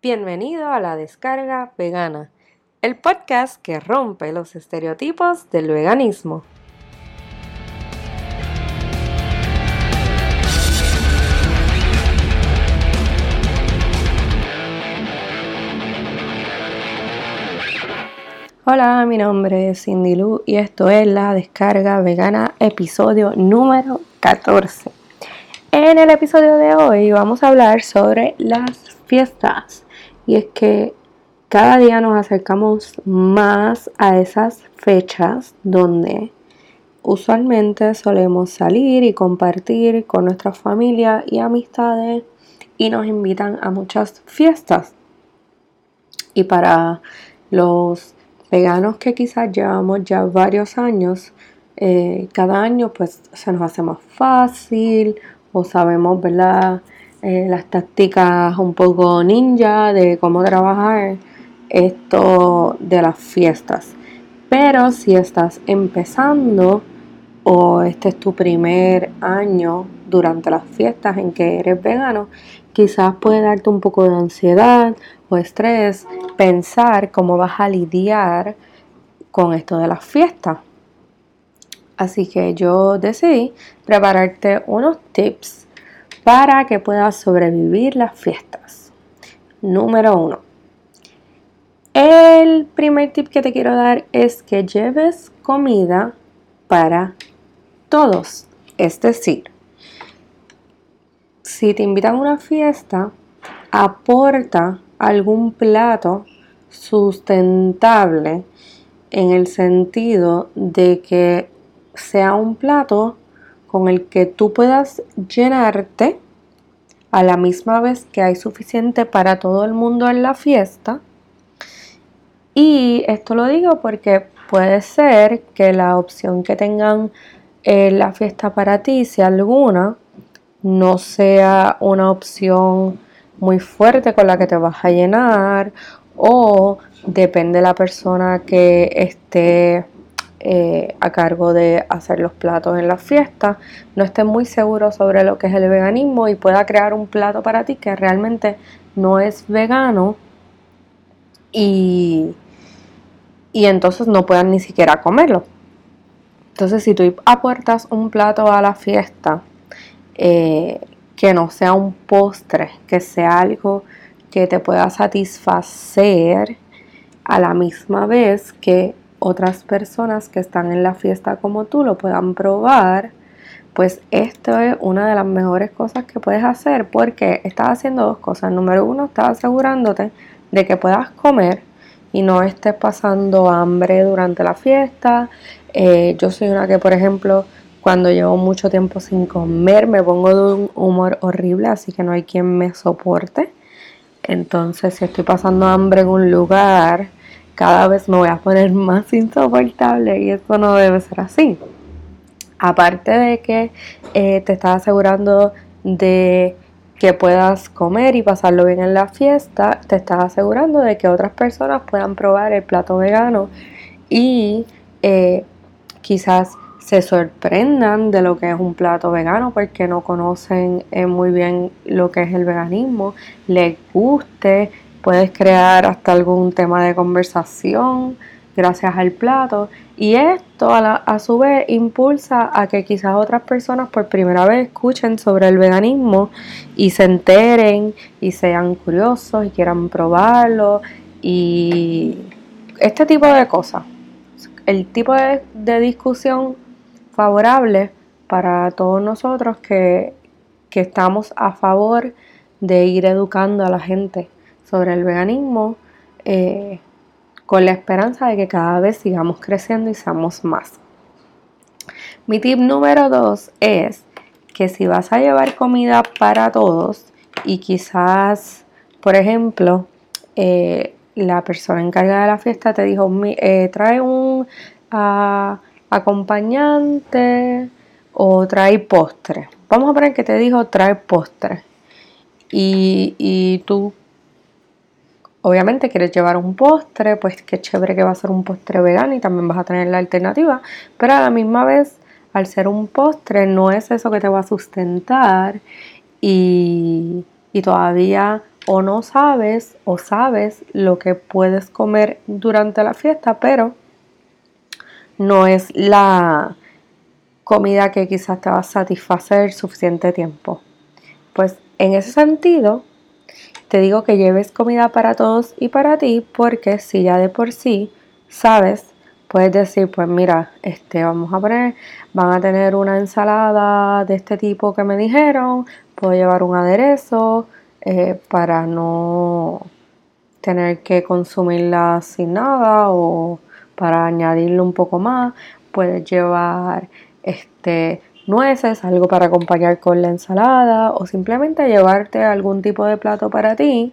Bienvenido a la descarga vegana, el podcast que rompe los estereotipos del veganismo. Hola, mi nombre es Cindy Lu y esto es la descarga vegana episodio número 14. En el episodio de hoy vamos a hablar sobre las fiestas y es que cada día nos acercamos más a esas fechas donde usualmente solemos salir y compartir con nuestra familia y amistades y nos invitan a muchas fiestas. Y para los veganos que quizás llevamos ya varios años, eh, cada año pues se nos hace más fácil o sabemos, ¿verdad? Eh, las tácticas un poco ninja de cómo trabajar esto de las fiestas. Pero si estás empezando o este es tu primer año durante las fiestas en que eres vegano, quizás puede darte un poco de ansiedad o estrés pensar cómo vas a lidiar con esto de las fiestas. Así que yo decidí prepararte unos tips para que puedas sobrevivir las fiestas. Número uno. El primer tip que te quiero dar es que lleves comida para todos. Es decir, si te invitan a una fiesta, aporta algún plato sustentable en el sentido de que sea un plato con el que tú puedas llenarte a la misma vez que hay suficiente para todo el mundo en la fiesta. Y esto lo digo porque puede ser que la opción que tengan en la fiesta para ti, si alguna, no sea una opción muy fuerte con la que te vas a llenar o depende de la persona que esté eh, a cargo de hacer los platos en las fiestas, no esté muy seguro sobre lo que es el veganismo y pueda crear un plato para ti que realmente no es vegano y, y entonces no puedan ni siquiera comerlo. Entonces si tú aportas un plato a la fiesta eh, que no sea un postre, que sea algo que te pueda satisfacer a la misma vez que otras personas que están en la fiesta como tú lo puedan probar, pues esto es una de las mejores cosas que puedes hacer porque estás haciendo dos cosas. Número uno, estás asegurándote de que puedas comer y no estés pasando hambre durante la fiesta. Eh, yo soy una que, por ejemplo, cuando llevo mucho tiempo sin comer me pongo de un humor horrible, así que no hay quien me soporte. Entonces, si estoy pasando hambre en un lugar, cada vez me voy a poner más insoportable y eso no debe ser así. Aparte de que eh, te estás asegurando de que puedas comer y pasarlo bien en la fiesta, te estás asegurando de que otras personas puedan probar el plato vegano y eh, quizás se sorprendan de lo que es un plato vegano porque no conocen eh, muy bien lo que es el veganismo, les guste Puedes crear hasta algún tema de conversación gracias al plato y esto a, su vez impulsa a que quizás otras personas por primera vez escuchen sobre el veganismo y se enteren y sean curiosos y quieran probarlo y este tipo de cosas. El tipo de, discusión favorable para todos nosotros que estamos a favor de ir educando a la gente sobre el veganismo eh, con la esperanza de que cada vez sigamos creciendo y seamos más. Mi tip número dos es que si vas a llevar comida para todos y quizás, por ejemplo, eh, la persona encargada de la fiesta te dijo, eh, trae un ah, acompañante o trae postre. Vamos a poner que te dijo trae postre. Y, y tú obviamente quieres llevar un postre, pues qué chévere que va a ser un postre vegano y también vas a tener la alternativa, pero a la misma vez, al ser un postre, no es eso que te va a sustentar y, todavía o no sabes o sabes lo que puedes comer durante la fiesta, pero no es la comida que quizás te va a satisfacer suficiente tiempo. Pues en ese sentido, te digo que lleves comida para todos y para ti porque si ya de por sí sabes, puedes decir, pues mira, este vamos a poner, van a tener una ensalada de este tipo que me dijeron, puedo llevar un aderezo eh, para no tener que consumirla sin nada o para añadirle un poco más, puedes llevar este nueces, algo para acompañar con la ensalada o simplemente llevarte algún tipo de plato para ti,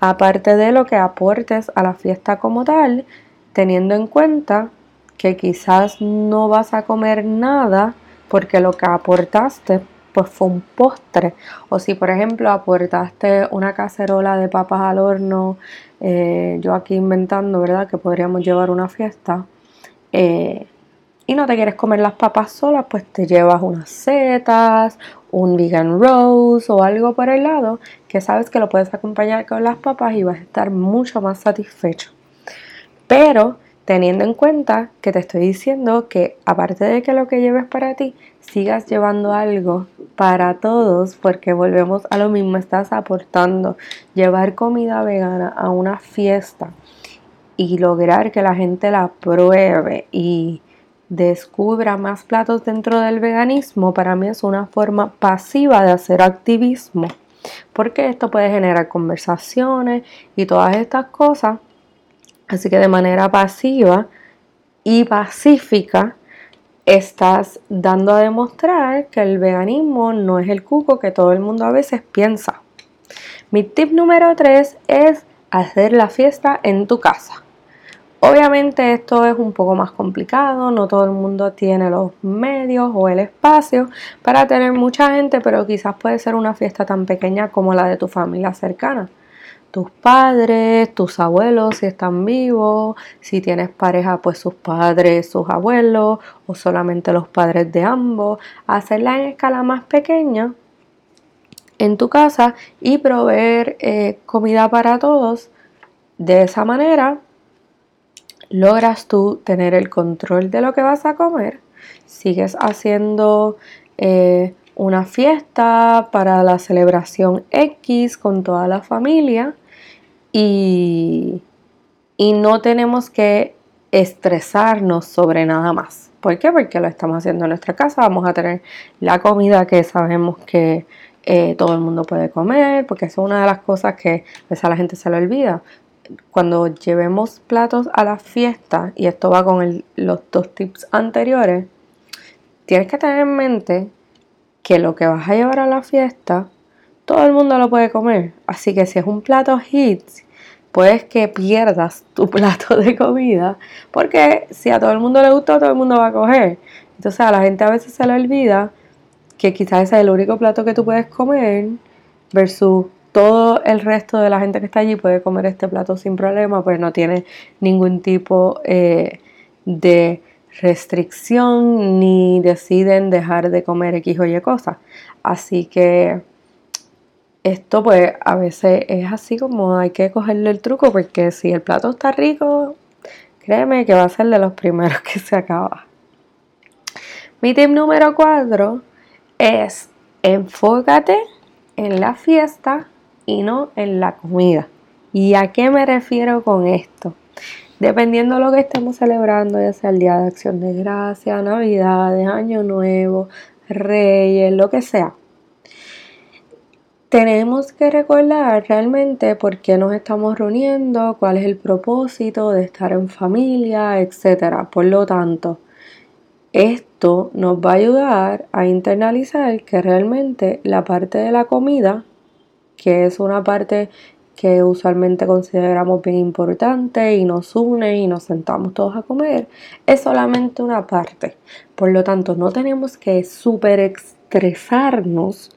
aparte de lo que aportes a la fiesta como tal, teniendo en cuenta que quizás no vas a comer nada porque lo que aportaste pues fue un postre. O si por ejemplo aportaste una cacerola de papas al horno eh, yo aquí inventando verdad que podríamos llevar una fiesta eh, y no te quieres comer las papas solas, pues te llevas unas setas, un vegan rose o algo por el lado que sabes que lo puedes acompañar con las papas y vas a estar mucho más satisfecho. Pero teniendo en cuenta que te estoy diciendo que aparte de que lo que lleves para ti, sigas llevando algo para todos, porque volvemos a lo mismo, estás aportando llevar comida vegana a una fiesta y lograr que la gente la pruebe y descubra más platos dentro del veganismo, para mí es una forma pasiva de hacer activismo, porque esto puede generar conversaciones y todas estas cosas. Así que de manera pasiva y pacífica estás dando a demostrar que el veganismo no es el cuco que todo el mundo a veces piensa. Mi tip número 3 es hacer la fiesta en tu casa. Obviamente esto es un poco más complicado, no todo el mundo tiene los medios o el espacio para tener mucha gente, pero quizás puede ser una fiesta tan pequeña como la de tu familia cercana. Tus padres, tus abuelos si están vivos, si tienes pareja pues sus padres, sus abuelos o solamente los padres de ambos, hacerla en escala más pequeña en tu casa y proveer eh, comida para todos. De esa manera logras tú tener el control de lo que vas a comer, sigues haciendo eh, una fiesta para la celebración X con toda la familia y, y no tenemos que estresarnos sobre nada más. ¿Por qué? Porque lo estamos haciendo en nuestra casa, vamos a tener la comida que sabemos que eh, todo el mundo puede comer, porque es una de las cosas que pues, a la gente se le olvida cuando llevemos platos a la fiesta, y esto va con los dos tips anteriores, tienes que tener en mente que lo que vas a llevar a la fiesta, todo el mundo lo puede comer. Así que si es un plato hits, puedes que pierdas tu plato de comida, porque si a todo el mundo le gusta, todo el mundo va a coger. Entonces a la gente a veces se le olvida que quizás ese es el único plato que tú puedes comer versus todo el resto de la gente que está allí puede comer este plato sin problema, pues no tiene ningún tipo eh, de restricción ni deciden dejar de comer X o Y cosas. Así que esto pues a veces es así como hay que cogerle el truco porque si el plato está rico, créeme que va a ser de los primeros que se acaba. Mi tip número 4 es enfócate en la fiesta y no en la comida. ¿Y a qué me refiero con esto? Dependiendo de lo que estemos celebrando, ya sea el Día de Acción de Gracia, Navidad, Año Nuevo, Reyes, lo que sea. Tenemos que recordar realmente por qué nos estamos reuniendo, cuál es el propósito de estar en familia, etc. Por lo tanto, esto nos va a ayudar a internalizar que realmente la parte de la comida que es una parte que usualmente consideramos bien importante y nos une y nos sentamos todos a comer, es solamente una parte. Por lo tanto, no tenemos que súper estresarnos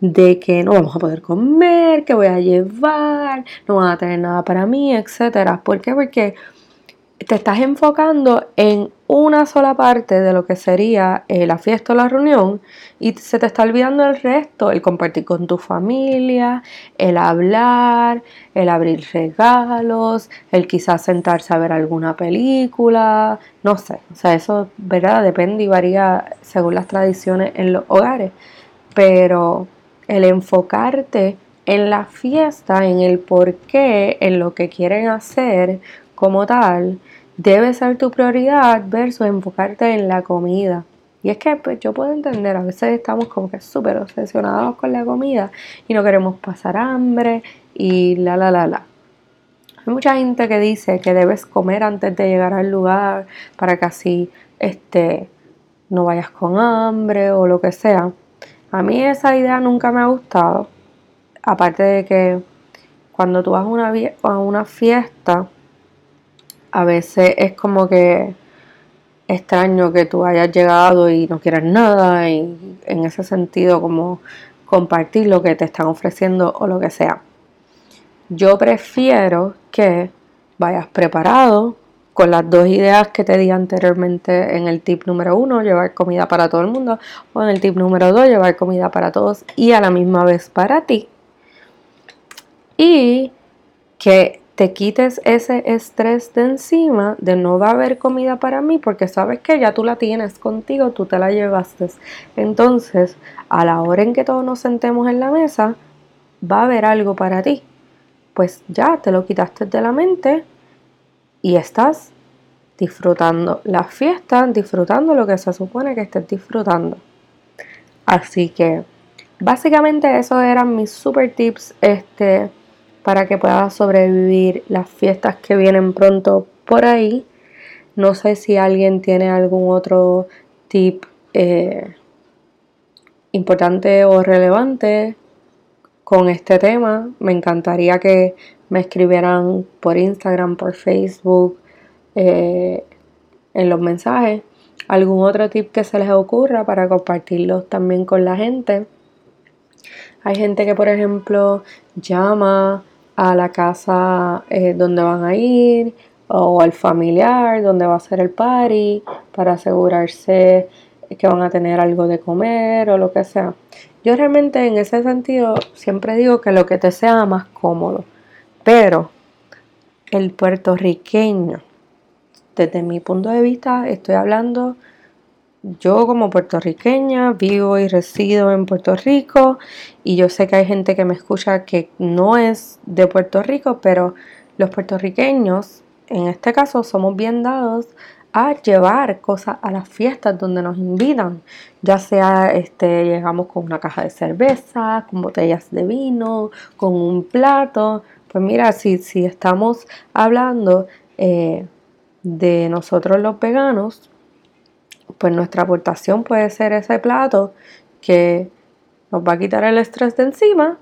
de que no vamos a poder comer, que voy a llevar, no van a tener nada para mí, etc. ¿Por qué? Porque te estás enfocando en una sola parte de lo que sería eh, la fiesta o la reunión y se te está olvidando el resto, el compartir con tu familia, el hablar, el abrir regalos, el quizás sentarse a ver alguna película, no sé, o sea, eso, ¿verdad? Depende y varía según las tradiciones en los hogares, pero el enfocarte en la fiesta, en el por qué, en lo que quieren hacer como tal, debe ser tu prioridad versus enfocarte en la comida. Y es que pues, yo puedo entender, a veces estamos como que súper obsesionados con la comida y no queremos pasar hambre y la, la, la, la. Hay mucha gente que dice que debes comer antes de llegar al lugar para que así este, no vayas con hambre o lo que sea. A mí esa idea nunca me ha gustado. Aparte de que cuando tú vas una, a una fiesta, a veces es como que extraño que tú hayas llegado y no quieras nada y en ese sentido como compartir lo que te están ofreciendo o lo que sea. Yo prefiero que vayas preparado con las dos ideas que te di anteriormente en el tip número uno, llevar comida para todo el mundo, o en el tip número dos, llevar comida para todos y a la misma vez para ti. Y que te quites ese estrés de encima de no va a haber comida para mí porque sabes que ya tú la tienes contigo, tú te la llevaste. Entonces, a la hora en que todos nos sentemos en la mesa, va a haber algo para ti. Pues ya te lo quitaste de la mente y estás disfrutando la fiesta, disfrutando lo que se supone que estés disfrutando. Así que básicamente esos eran mis super tips este para que puedas sobrevivir las fiestas que vienen pronto por ahí. No sé si alguien tiene algún otro tip eh, importante o relevante con este tema. Me encantaría que me escribieran por Instagram, por Facebook, eh, en los mensajes. Algún otro tip que se les ocurra para compartirlos también con la gente. Hay gente que, por ejemplo, llama a la casa eh, donde van a ir o al familiar donde va a ser el party para asegurarse que van a tener algo de comer o lo que sea. Yo realmente en ese sentido siempre digo que lo que te sea más cómodo, pero el puertorriqueño, desde mi punto de vista, estoy hablando yo como puertorriqueña vivo y resido en Puerto Rico y yo sé que hay gente que me escucha que no es de Puerto Rico, pero los puertorriqueños en este caso somos bien dados a llevar cosas a las fiestas donde nos invitan, ya sea este, llegamos con una caja de cerveza, con botellas de vino, con un plato. Pues mira, si, si estamos hablando eh, de nosotros los veganos, pues nuestra aportación puede ser ese plato que nos va a quitar el estrés de encima.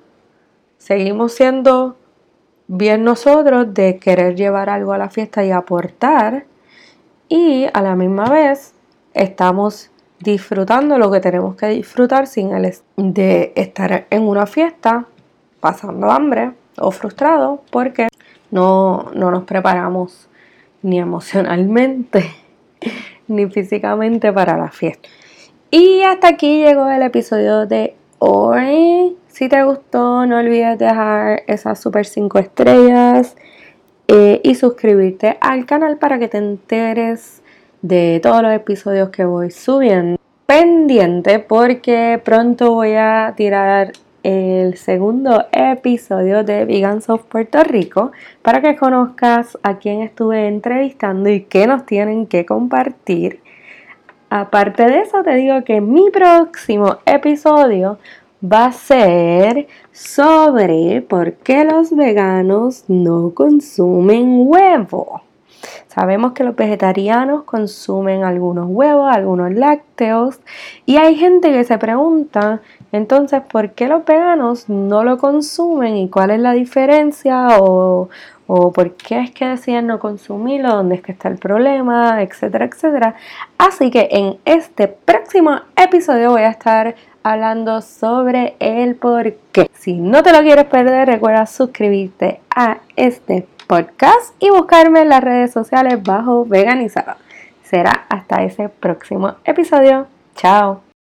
Seguimos siendo bien nosotros de querer llevar algo a la fiesta y aportar. Y a la misma vez estamos disfrutando lo que tenemos que disfrutar sin el de estar en una fiesta pasando hambre o frustrado porque no, no nos preparamos ni emocionalmente ni físicamente para la fiesta. Y hasta aquí llegó el episodio de hoy. Si te gustó, no olvides dejar esas super 5 estrellas eh, y suscribirte al canal para que te enteres de todos los episodios que voy subiendo. Pendiente porque pronto voy a tirar el segundo episodio de Vegans of Puerto Rico para que conozcas a quién estuve entrevistando y qué nos tienen que compartir. Aparte de eso, te digo que mi próximo episodio va a ser sobre por qué los veganos no consumen huevo. Sabemos que los vegetarianos consumen algunos huevos, algunos lácteos y hay gente que se pregunta entonces, ¿por qué los veganos no lo consumen y cuál es la diferencia o, por qué es que deciden no consumirlo, dónde es que está el problema, etcétera, etcétera? Así que en este próximo episodio voy a estar hablando sobre el por qué. Si no te lo quieres perder, recuerda suscribirte a este podcast y buscarme en las redes sociales bajo veganizada. Será hasta ese próximo episodio. Chao.